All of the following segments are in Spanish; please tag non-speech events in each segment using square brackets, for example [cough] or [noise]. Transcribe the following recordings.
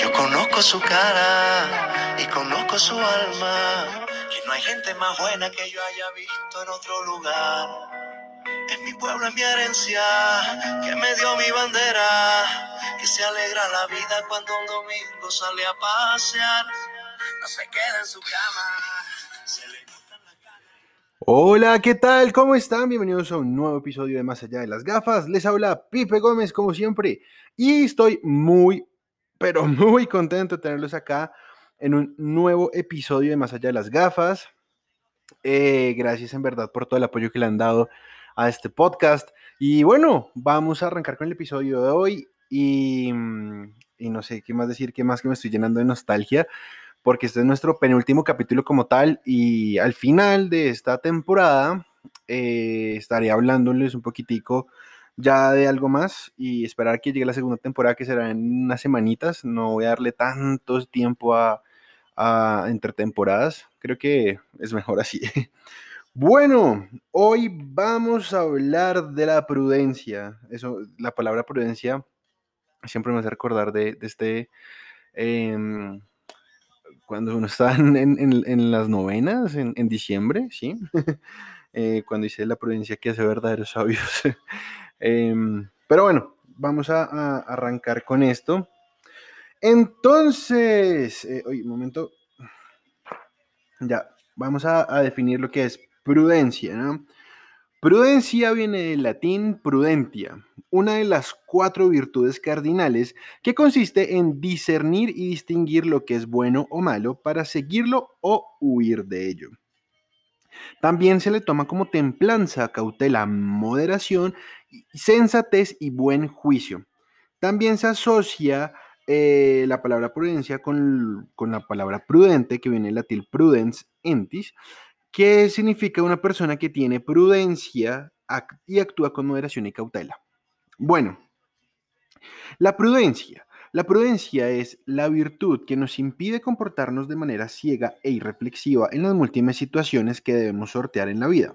Yo conozco su cara y conozco su alma. Y no hay gente más buena que yo haya visto en otro lugar. Es mi pueblo, es mi herencia, que me dio mi bandera, que se alegra la vida cuando un domingo sale a pasear. No se queda en su cama, se le. Hola, ¿qué tal? ¿Cómo están? Bienvenidos a un nuevo episodio de Más allá de las gafas. Les habla Pipe Gómez, como siempre, y estoy muy, pero [laughs] muy contento de tenerlos acá en un nuevo episodio de Más allá de las gafas. Eh, gracias en verdad por todo el apoyo que le han dado a este podcast. Y bueno, vamos a arrancar con el episodio de hoy y, mm, no sé qué más decir, qué más que me estoy llenando de nostalgia porque este es nuestro penúltimo capítulo como tal y al final de esta temporada eh, estaré hablándoles un poquitico ya de algo más y esperar que llegue la segunda temporada que será en unas semanitas. No voy a darle tanto tiempo a, a entre temporadas. Creo que es mejor así. [laughs] Bueno, hoy vamos a hablar de la prudencia. Eso, la palabra prudencia siempre me hace recordar de, este... em, cuando uno está en, las novenas, en, en diciembre, ¿sí? [laughs] Eh, cuando dice la prudencia que hace verdaderos sabios. [laughs] Em, pero bueno, vamos a, arrancar con esto. Entonces, eh, oye, un momento. Ya, vamos a, definir lo que es prudencia. Prudencia viene del latín prudentia, una de las cuatro virtudes cardinales que consiste en discernir y distinguir lo que es bueno o malo para seguirlo o huir de ello. También se le toma como templanza, cautela, moderación, sensatez y buen juicio. También se asocia eh, la palabra prudencia con, la palabra prudente, que viene del latín prudens entis, que significa una persona que tiene prudencia y actúa con moderación y cautela. Bueno, la prudencia. La prudencia es la virtud que nos impide comportarnos de manera ciega e irreflexiva en las múltiples situaciones que debemos sortear en la vida.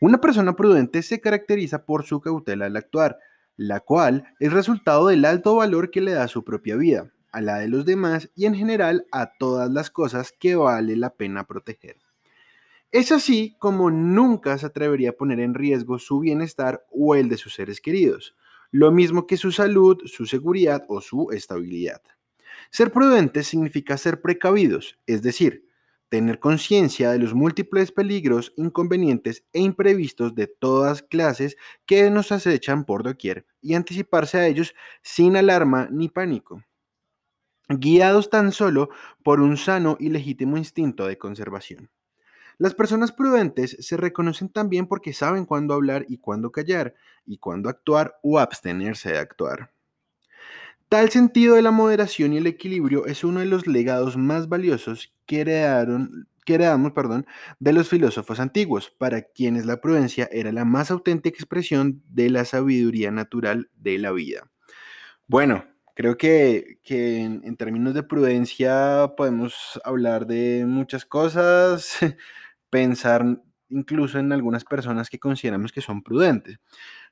Una persona prudente se caracteriza por su cautela al actuar, la cual es resultado del alto valor que le da a su propia vida, a la de los demás y en general a todas las cosas que vale la pena proteger. Es así como nunca se atrevería a poner en riesgo su bienestar o el de sus seres queridos, lo mismo que su salud, su seguridad o su estabilidad. Ser prudentes significa ser precavidos, es decir, tener conciencia de los múltiples peligros, inconvenientes e imprevistos de todas clases que nos acechan por doquier y anticiparse a ellos sin alarma ni pánico, guiados tan solo por un sano y legítimo instinto de conservación. Las personas prudentes se reconocen también porque saben cuándo hablar y cuándo callar, y cuándo actuar o abstenerse de actuar. Tal sentido de la moderación y el equilibrio es uno de los legados más valiosos que, heredaron, que heredamos perdón, de los filósofos antiguos, para quienes la prudencia era la más auténtica expresión de la sabiduría natural de la vida. Bueno, creo que, que en, en términos de prudencia podemos hablar de muchas cosas, [laughs] pensar incluso en algunas personas que consideramos que son prudentes.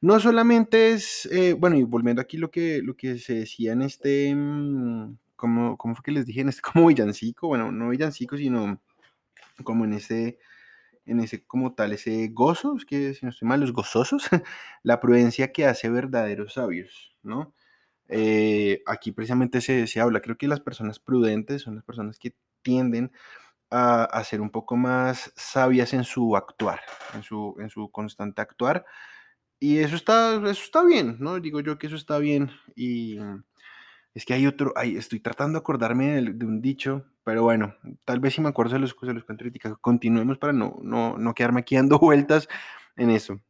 No solamente es, eh, bueno, y volviendo aquí lo que, lo que se decía en este, mm, ¿cómo, cómo fue que les dije? En este [laughs] como villancico, bueno, no villancico, sino como en ese, en ese como tal, ese gozo, que si no estoy mal, los gozosos, [laughs] la prudencia que hace verdaderos sabios, ¿no? Eh, aquí precisamente se, se habla, creo que las personas prudentes son las personas que tienden a, a ser un poco más sabias en su actuar, en su, en su constante actuar. Y eso está, eso está bien, ¿no? Digo yo que eso está bien. Y es que hay otro, ay, estoy tratando de acordarme del- de, un dicho, pero bueno, tal vez si me acuerdo se los, se los. Continuemos para no, no, no quedarme aquí dando [laughs] vueltas en eso.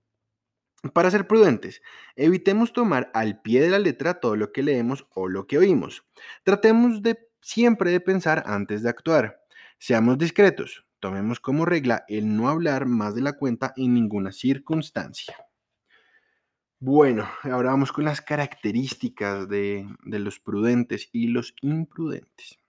Para ser prudentes, evitemos tomar al pie de la letra todo lo que leemos o lo que oímos. Tratemos de siempre de pensar antes de actuar. Seamos discretos. Tomemos como regla el no hablar más de la cuenta en ninguna circunstancia. Bueno, ahora vamos con las características de, de los prudentes y los imprudentes.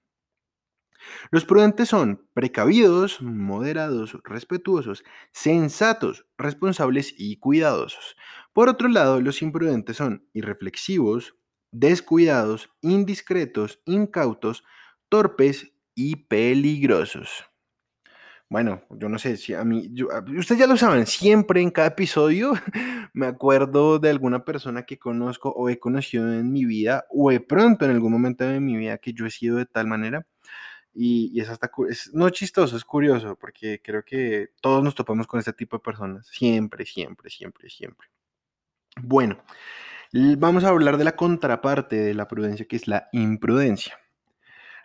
Los prudentes son precavidos, moderados, respetuosos, sensatos, responsables y cuidadosos. Por otro lado, los imprudentes son irreflexivos, descuidados, indiscretos, incautos, torpes y peligrosos. Bueno, yo no sé si a mí, ustedes ya lo saben, siempre en cada episodio [laughs] me acuerdo de alguna persona que conozco o he conocido en mi vida o de pronto en algún momento de mi vida que yo he sido de tal manera. Y, es hasta, es, no chistoso, es curioso, porque creo que todos nos topamos con este tipo de personas, siempre, siempre, siempre, siempre. Bueno, vamos a hablar de la contraparte de la prudencia, que es la imprudencia.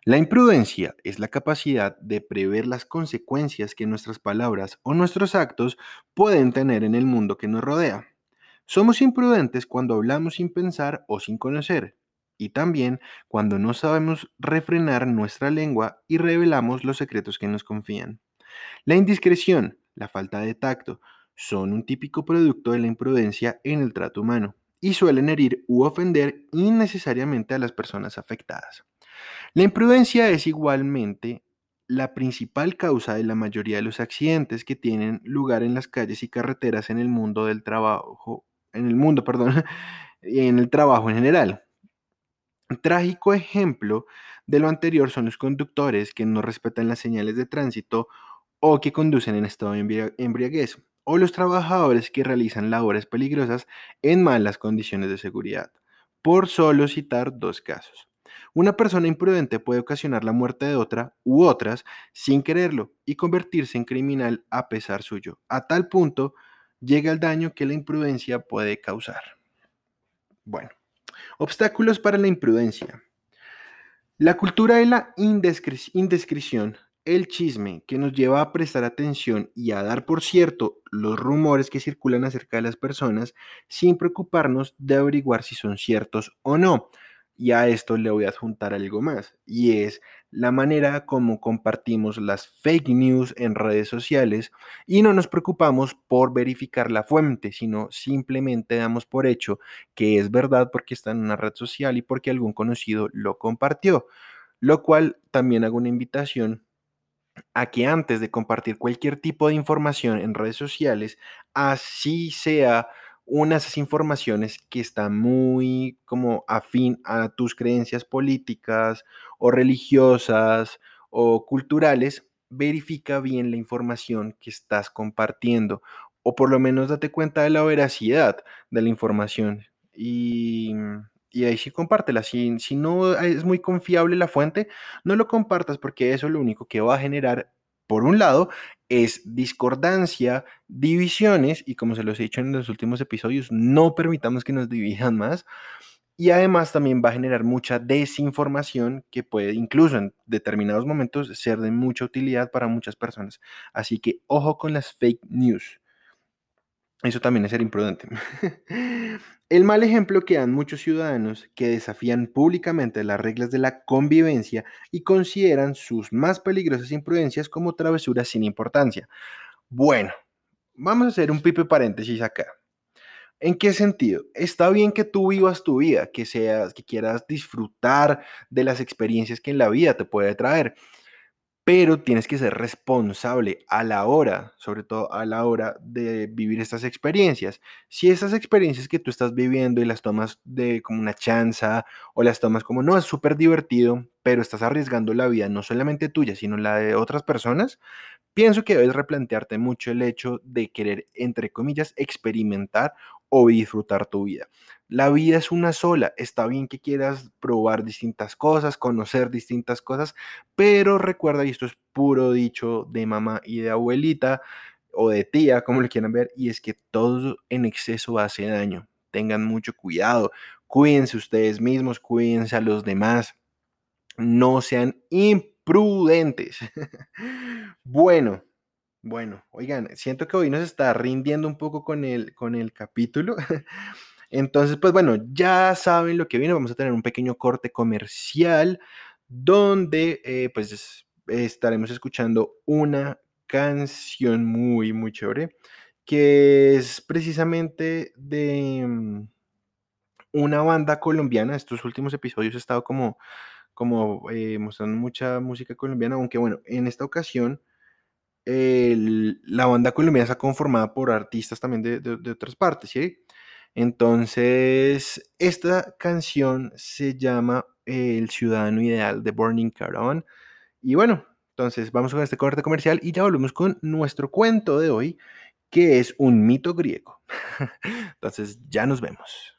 La imprudencia es la capacidad de prever las consecuencias que nuestras palabras o nuestros actos pueden tener en el mundo que nos rodea. Somos imprudentes cuando hablamos sin pensar o sin conocer, y también cuando no sabemos refrenar nuestra lengua y revelamos los secretos que nos confían. La indiscreción, la falta de tacto, son un típico producto de la imprudencia en el trato humano y suelen herir u ofender innecesariamente a las personas afectadas. La imprudencia es igualmente la principal causa de la mayoría de los accidentes que tienen lugar en las calles y carreteras en el mundo del trabajo, en el mundo, [laughs] perdón, en el trabajo en general. Trágico ejemplo de lo anterior son los conductores que no respetan las señales de tránsito o que conducen en estado de embriaguez, o los trabajadores que realizan labores peligrosas en malas condiciones de seguridad, por solo citar dos casos. Una persona imprudente puede ocasionar la muerte de otra u otras sin quererlo y convertirse en criminal a pesar suyo. A tal punto llega el daño que la imprudencia puede causar. Bueno, obstáculos para la imprudencia. La cultura de la indiscreción el chisme que nos lleva a prestar atención y a dar por cierto los rumores que circulan acerca de las personas sin preocuparnos de averiguar si son ciertos o no. Y a esto le voy a adjuntar algo más, y es la manera como compartimos las fake news en redes sociales y no nos preocupamos por verificar la fuente, sino simplemente damos por hecho que es verdad porque está en una red social y porque algún conocido lo compartió. Lo cual también hago una invitación a que antes de compartir cualquier tipo de información en redes sociales, así sea una de esas informaciones que está muy como afín a tus creencias políticas o religiosas o culturales, verifica bien la información que estás compartiendo o por lo menos date cuenta de la veracidad de la información y y ahí sí compártela. Si, si no es muy confiable la fuente, no lo compartas porque eso lo único que va a generar, por un lado, es discordancia, divisiones, y como se los he dicho en los últimos episodios, no permitamos que nos dividan más. Y además también va a generar mucha desinformación que puede incluso en determinados momentos ser de mucha utilidad para muchas personas. Así que ojo con las fake news. Eso también es ser imprudente. [laughs] El mal ejemplo que dan muchos ciudadanos que desafían públicamente las reglas de la convivencia y consideran sus más peligrosas imprudencias como travesuras sin importancia. Bueno, vamos a hacer un pipe paréntesis acá. ¿En qué sentido? Está bien que tú vivas tu vida, que seas, que quieras disfrutar de las experiencias que en la vida te puede traer, pero tienes que ser responsable a la hora, sobre todo a la hora de vivir estas experiencias. Si esas experiencias que tú estás viviendo y las tomas de como una chanza o las tomas como no, es súper divertido, pero estás arriesgando la vida no solamente tuya, sino la de otras personas, pienso que debes replantearte mucho el hecho de querer, entre comillas, experimentar o disfrutar tu vida. La vida es una sola, está bien que quieras probar distintas cosas, conocer distintas cosas, pero recuerda, y esto es puro dicho de mamá y de abuelita o de tía, como lo quieran ver, y es que todo en exceso hace daño. Tengan mucho cuidado, cuídense ustedes mismos, cuídense a los demás, no sean imprudentes. [laughs] bueno, bueno, oigan, siento que hoy nos está rindiendo un poco con el, con el capítulo. [laughs] Entonces, pues bueno, ya saben lo que viene. Vamos a tener un pequeño corte comercial donde eh, pues estaremos escuchando una canción muy, muy chévere que es precisamente de mm, una banda colombiana. Estos últimos episodios he estado como, como eh, mostrando mucha música colombiana, aunque bueno, en esta ocasión la banda colombiana está conformada por artistas también de, de otras partes, ¿sí? Entonces, esta canción se llama El Ciudadano Ideal de Burning Caravan. Y bueno, entonces vamos con este corte comercial y ya volvemos con nuestro cuento de hoy, que es un mito griego. [laughs] Entonces, ya nos vemos.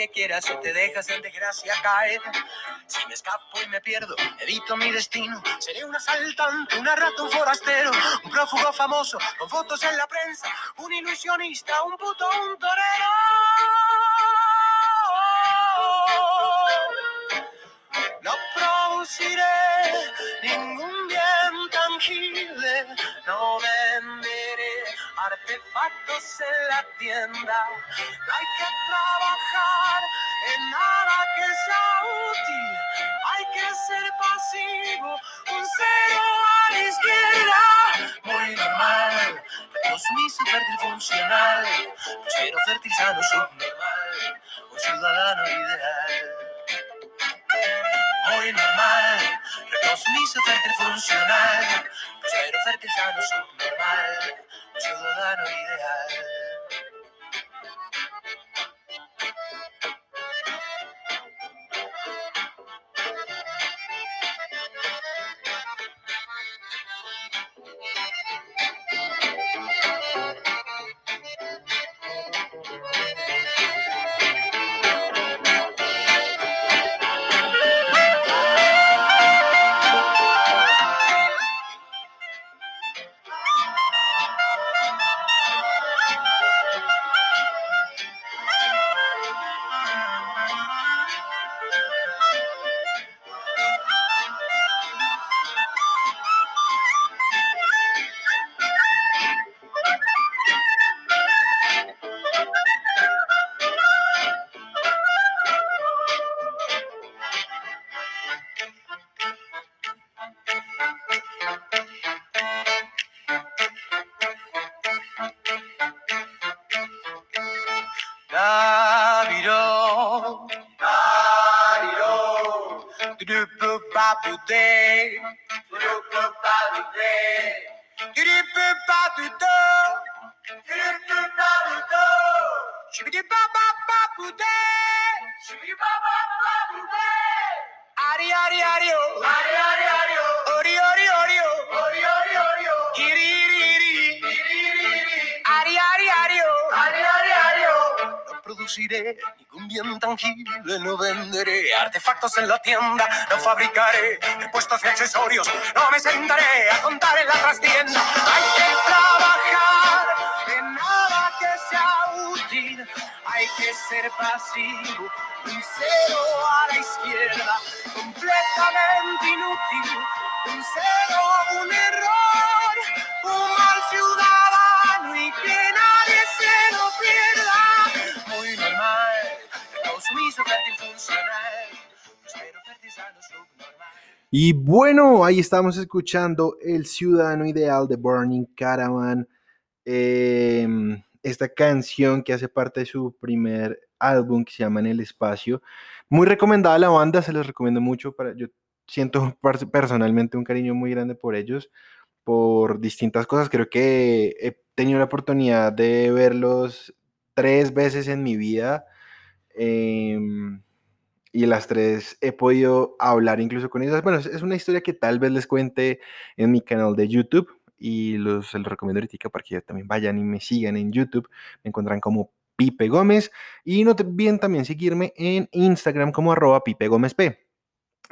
Que quieras o te dejas en desgracia caer. Si me escapo y me pierdo, evito mi destino. Seré un asaltante, un rato, un forastero, un prófugo famoso con fotos en la prensa, un ilusionista, un puto, un torero. No produciré ningún bien tangible, no venderé artefactos en la tienda. No hay que trabajar en nada que sea útil. Hay que ser pasivo, un cero a la izquierda. Muy normal, sumiso, fértil, funcional. Pero fértil, sano, subnormal. Un ciudadano ideal. Muy normal, sumiso, fértil, funcional. Pero fértil, sano, subnormal ciudadano ideal. pas douter. Tu ne peux pas douter. Tu ne peux pas douter. Tu ne peux pas douter. Je me dis papa pas douter. Je me dis papa pas douter. Ari ari ari oh. Ari ari ari oh. Ori ori ori oh. Ori ori ori oh. Iri iri iri. Iri iri iri. Ari ari ari oh. Ari ari ari oh. No produciré ningún bien tangible artefactos en la tienda, no fabricaré repuestos y accesorios, no me sentaré a contar en la trastienda. Hay que trabajar en nada que sea útil, hay que ser pasivo, un cero a la izquierda, completamente inútil, un cero, un error, un mal ciudadano y que nadie se lo pierda. Y bueno, ahí estamos escuchando El Ciudadano Ideal de Burning Caravan. Em, esta canción que hace parte de su primer álbum que se llama En el Espacio. Muy recomendada la banda, se les recomiendo mucho. Para, yo siento personalmente un cariño muy grande por ellos, por distintas cosas. Creo que he tenido la oportunidad de verlos tres veces en mi vida Em, y las tres he podido hablar incluso con ellas. Bueno, es una historia que tal vez les cuente en mi canal de YouTube y los, recomiendo ahorita para que también vayan y me sigan en YouTube. Me encuentran como Pipe Gómez y no te olviden también seguirme en Instagram como arroba Pipe Gómez P.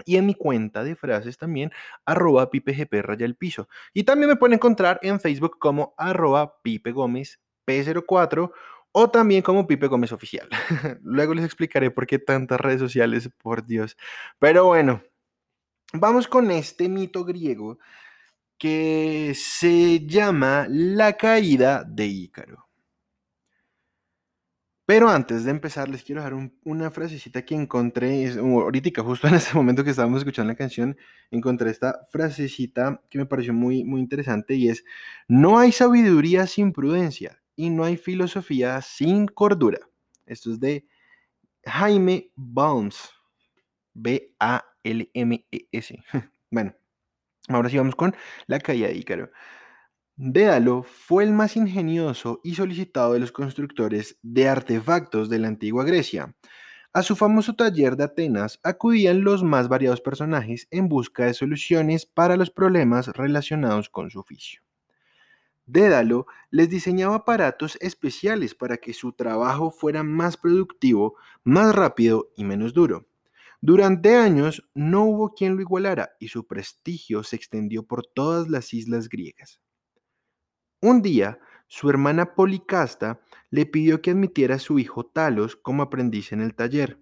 Y en mi cuenta de frases también, arroba pipegp raya el piso. Y también me pueden encontrar en Facebook como arroba Pipe Gómez P04 o también como Pipe Gómez Oficial. [laughs] Luego les explicaré por qué tantas redes sociales, por Dios. Pero bueno, vamos con este mito griego que se llama la caída de Ícaro. Pero antes de empezar, les quiero dejar una frasecita que encontré, ahorita justo en ese momento que estábamos escuchando la canción, encontré esta frasecita que me pareció muy, muy interesante y es, no hay sabiduría sin prudencia y no hay filosofía sin cordura. Esto es de Jaime Balms, B-A-L-M-E-S. [laughs] bueno, ahora sí vamos con la caída de Ícaro. Dédalo fue el más ingenioso y solicitado de los constructores de artefactos de la antigua Grecia. A su famoso taller de Atenas acudían los más variados personajes en busca de soluciones para los problemas relacionados con su oficio. Dédalo les diseñaba aparatos especiales para que su trabajo fuera más productivo, más rápido y menos duro. Durante años no hubo quien lo igualara y su prestigio se extendió por todas las islas griegas. Un día, su hermana Policasta le pidió que admitiera a su hijo Talos como aprendiz en el taller.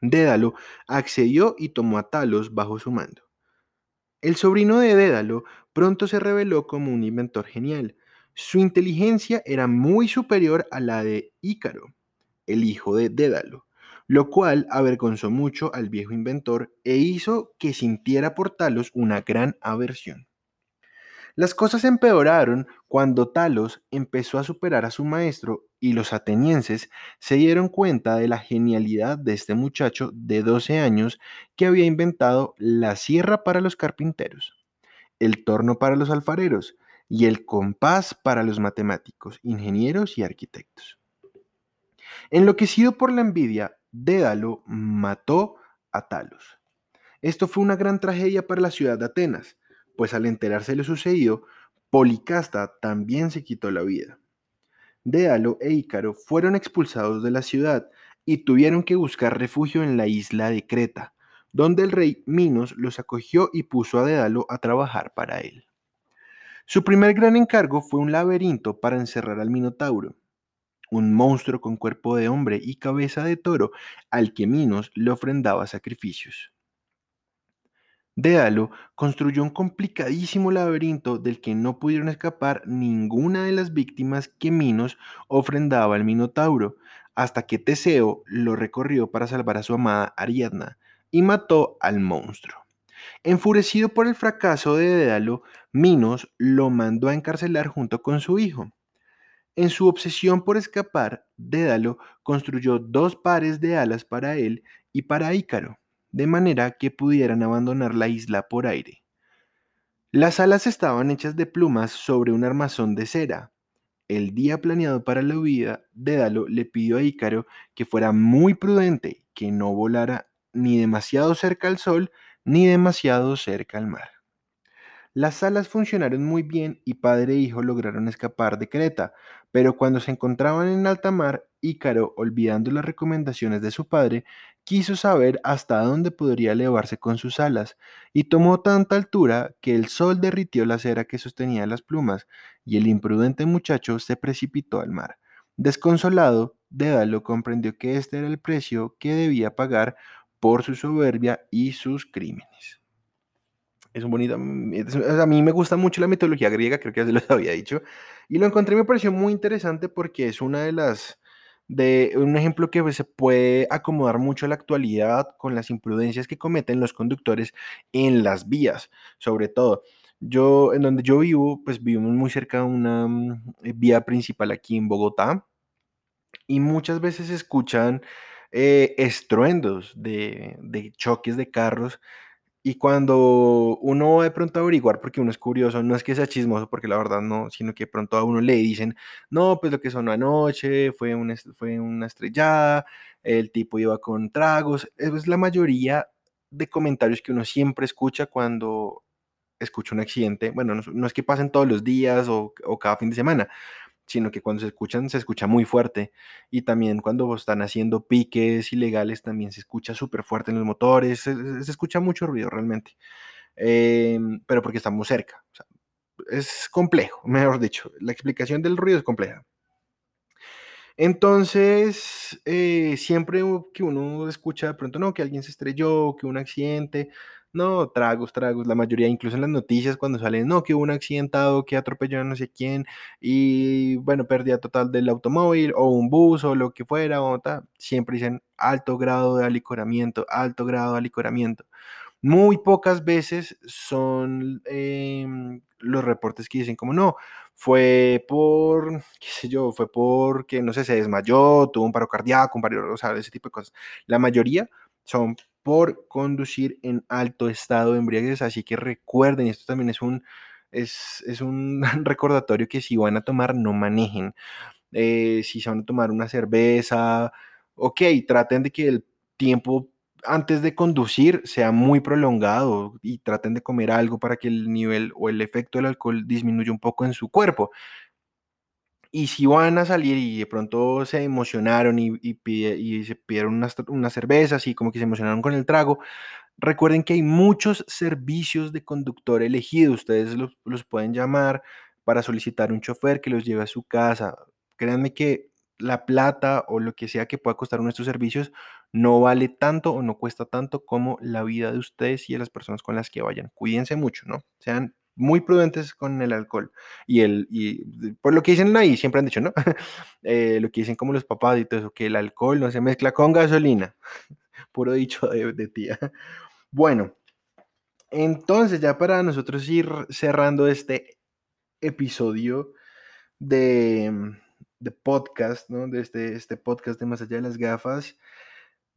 Dédalo accedió y tomó a Talos bajo su mando. El sobrino de Dédalo pronto se reveló como un inventor genial. Su inteligencia era muy superior a la de Ícaro, el hijo de Dédalo, lo cual avergonzó mucho al viejo inventor e hizo que sintiera por Talos una gran aversión. Las cosas empeoraron cuando Talos empezó a superar a su maestro y los atenienses se dieron cuenta de la genialidad de este muchacho de 12 años que había inventado la sierra para los carpinteros, el torno para los alfareros y el compás para los matemáticos, ingenieros y arquitectos. Enloquecido por la envidia, Dédalo mató a Talos. Esto fue una gran tragedia para la ciudad de Atenas pues al enterarse de lo sucedido, Policasta también se quitó la vida. Déalo e Ícaro fueron expulsados de la ciudad y tuvieron que buscar refugio en la isla de Creta, donde el rey Minos los acogió y puso a Dédalo a trabajar para él. Su primer gran encargo fue un laberinto para encerrar al Minotauro, un monstruo con cuerpo de hombre y cabeza de toro al que Minos le ofrendaba sacrificios. Dédalo construyó un complicadísimo laberinto del que no pudieron escapar ninguna de las víctimas que Minos ofrendaba al Minotauro, hasta que Teseo lo recorrió para salvar a su amada Ariadna y mató al monstruo. Enfurecido por el fracaso de Dédalo, Minos lo mandó a encarcelar junto con su hijo. En su obsesión por escapar, Dédalo construyó dos pares de alas para él y para Ícaro de manera que pudieran abandonar la isla por aire. Las alas estaban hechas de plumas sobre un armazón de cera. El día planeado para la huida, Dédalo le pidió a Ícaro que fuera muy prudente, que no volara ni demasiado cerca al sol ni demasiado cerca al mar. Las alas funcionaron muy bien y padre e hijo lograron escapar de Creta, pero cuando se encontraban en alta mar, Ícaro, olvidando las recomendaciones de su padre, quiso saber hasta dónde podría elevarse con sus alas, y tomó tanta altura que el sol derritió la cera que sostenía las plumas, y el imprudente muchacho se precipitó al mar. Desconsolado, Dédalo comprendió que este era el precio que debía pagar por su soberbia y sus crímenes. Es un bonito. a mí me gusta mucho la mitología griega, creo que ya se los [laughs] había dicho. Y lo encontré me pareció muy interesante porque es una de las de un ejemplo que se puede acomodar mucho a la actualidad con las imprudencias que cometen los conductores en las vías, sobre todo. Yo, en donde yo vivo, pues vivimos muy cerca de una mm, eh, vía principal aquí en Bogotá y muchas veces escuchan eh, estruendos de, de choques de carros y cuando uno va de pronto a averiguar, porque uno es curioso, no es que sea chismoso, porque la verdad no, sino que pronto a uno le dicen, no, pues lo que sonó anoche fue una, fue una estrellada, el tipo iba con tragos. Es la mayoría de comentarios que uno siempre escucha cuando escucha un accidente. Bueno, no, es que pasen todos los días o, o cada fin de semana, sino que cuando se escuchan se escucha muy fuerte y también cuando están haciendo piques ilegales también se escucha súper fuerte en los motores, se, escucha mucho ruido realmente, em, pero porque estamos cerca. es complejo, [laughs] mejor dicho, la explicación del ruido es compleja. Entonces, eh, siempre que uno escucha de pronto, no, que alguien se estrelló, que un accidente, no, tragos, tragos, la mayoría, incluso en las noticias cuando salen, no, que hubo un accidentado, que atropelló a no sé quién, y bueno, pérdida total del automóvil, o un bus, o lo que fuera, o tal, siempre dicen alto grado de alicoramiento, alto grado de alicoramiento. Muy pocas veces son em, los reportes que dicen como no, fue por, qué sé yo, fue porque, no sé, se desmayó, tuvo un paro cardíaco, un paro, o sea, ese tipo de cosas. La mayoría son por conducir en alto estado de embriaguez, así que recuerden, esto también es un, es, es un [laughs] recordatorio que si van a tomar, no manejen. Eh, si se van a tomar una cerveza, ok, traten de que el tiempo antes de conducir sea muy prolongado y traten de comer algo para que el nivel o el efecto del alcohol disminuya un poco en su cuerpo. Y si van a salir y de pronto se emocionaron y, y, se pidieron unas, unas, cervezas y como que se emocionaron con el trago, recuerden que hay muchos servicios de conductor elegido. Ustedes los, los pueden llamar para solicitar un chofer que los lleve a su casa. Créanme que la plata o lo que sea que pueda costar nuestros servicios no vale tanto o no cuesta tanto como la vida de ustedes y de las personas con las que vayan. Cuídense mucho, ¿no? Sean muy prudentes con el alcohol. Y, el, y por lo que dicen ahí, siempre han dicho, ¿no? [laughs] eh, lo que dicen como los papás y que el alcohol no se mezcla con gasolina. [laughs] Puro dicho de, tía. [laughs] Bueno, entonces ya para nosotros ir cerrando este episodio de, de podcast, ¿no? De este, este podcast de Más allá de las gafas.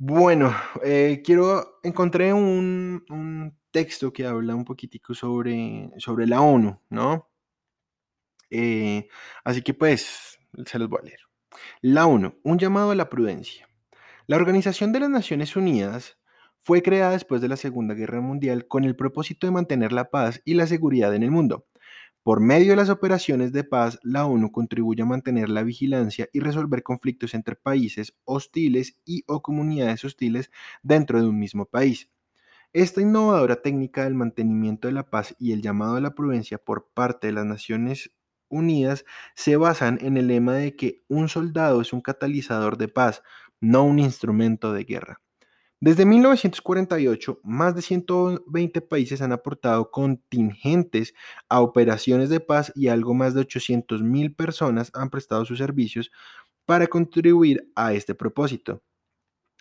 Bueno, eh, quiero, encontré un, texto que habla un poquitico sobre, sobre la ONU, ¿no? Eh, así que pues, se los voy a leer. La ONU, un llamado a la prudencia. La Organización de las Naciones Unidas fue creada después de la Segunda Guerra Mundial con el propósito de mantener la paz y la seguridad en el mundo. Por medio de las operaciones de paz, la ONU contribuye a mantener la vigilancia y resolver conflictos entre países hostiles y o comunidades hostiles dentro de un mismo país. Esta innovadora técnica del mantenimiento de la paz y el llamado a la prudencia por parte de las Naciones Unidas se basan en el lema de que un soldado es un catalizador de paz, no un instrumento de guerra. Desde 1948, más de 120 países han aportado contingentes a operaciones de paz y algo más de 800.000 personas han prestado sus servicios para contribuir a este propósito.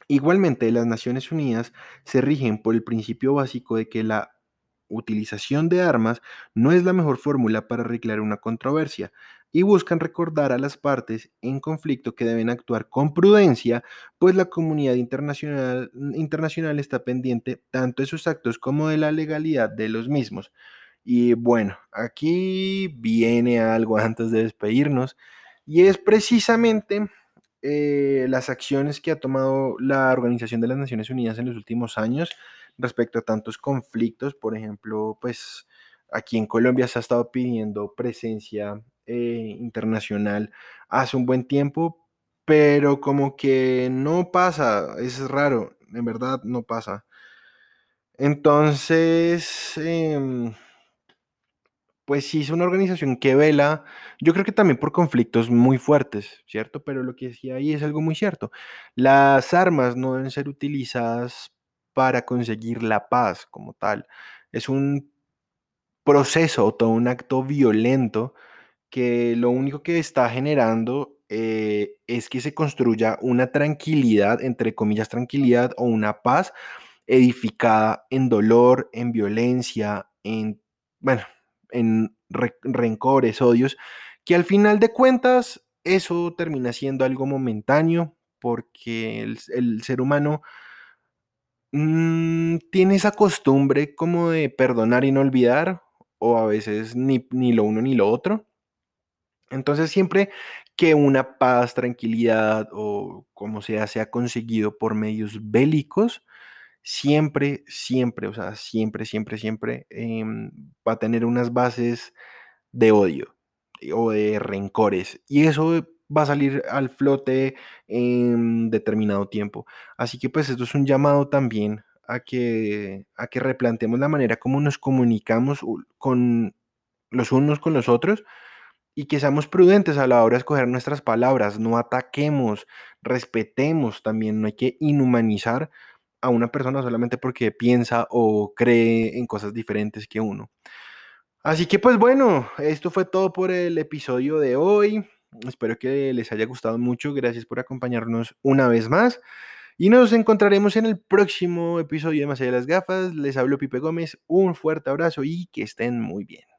Igualmente, las Naciones Unidas se rigen por el principio básico de que la utilización de armas no es la mejor fórmula para arreglar una controversia, y buscan recordar a las partes en conflicto que deben actuar con prudencia, pues la comunidad internacional, internacional está pendiente tanto de sus actos como de la legalidad de los mismos. Y bueno, aquí viene algo antes de despedirnos, y es precisamente eh, las acciones que ha tomado la Organización de las Naciones Unidas en los últimos años respecto a tantos conflictos, por ejemplo, pues aquí en Colombia se ha estado pidiendo presencia eh, internacional hace un buen tiempo, pero como que no pasa, es raro, en verdad no pasa. Entonces, em, pues sí es una organización que vela, yo creo que también por conflictos muy fuertes, ¿cierto? Pero lo que decía ahí es algo muy cierto. Las armas no deben ser utilizadas para conseguir la paz como tal. Es un proceso, todo un acto violento que lo único que está generando eh, es que se construya una tranquilidad, entre comillas, tranquilidad o una paz edificada en dolor, en violencia, en, bueno, en rencores, odios, que al final de cuentas eso termina siendo algo momentáneo porque el, ser humano mm, tiene esa costumbre como de perdonar y no olvidar, o a veces ni, ni lo uno ni lo otro. Entonces, siempre que una paz, tranquilidad o como sea, sea conseguido por medios bélicos, siempre, siempre, o sea, siempre, siempre, siempre em, va a tener unas bases de odio o de rencores. Y eso va a salir al flote en determinado tiempo. Así que pues esto es un llamado también a que, a que replanteemos la manera como nos comunicamos con los unos con los otros y que seamos prudentes a la hora de escoger nuestras palabras, no ataquemos, respetemos también, no hay que inhumanizar a una persona solamente porque piensa o cree en cosas diferentes que uno. Así que pues bueno, esto fue todo por el episodio de hoy. Espero que les haya gustado mucho. Gracias por acompañarnos una vez más. Y nos encontraremos en el próximo episodio de Más allá de las gafas. Les hablo Pipe Gómez. Un fuerte abrazo y que estén muy bien.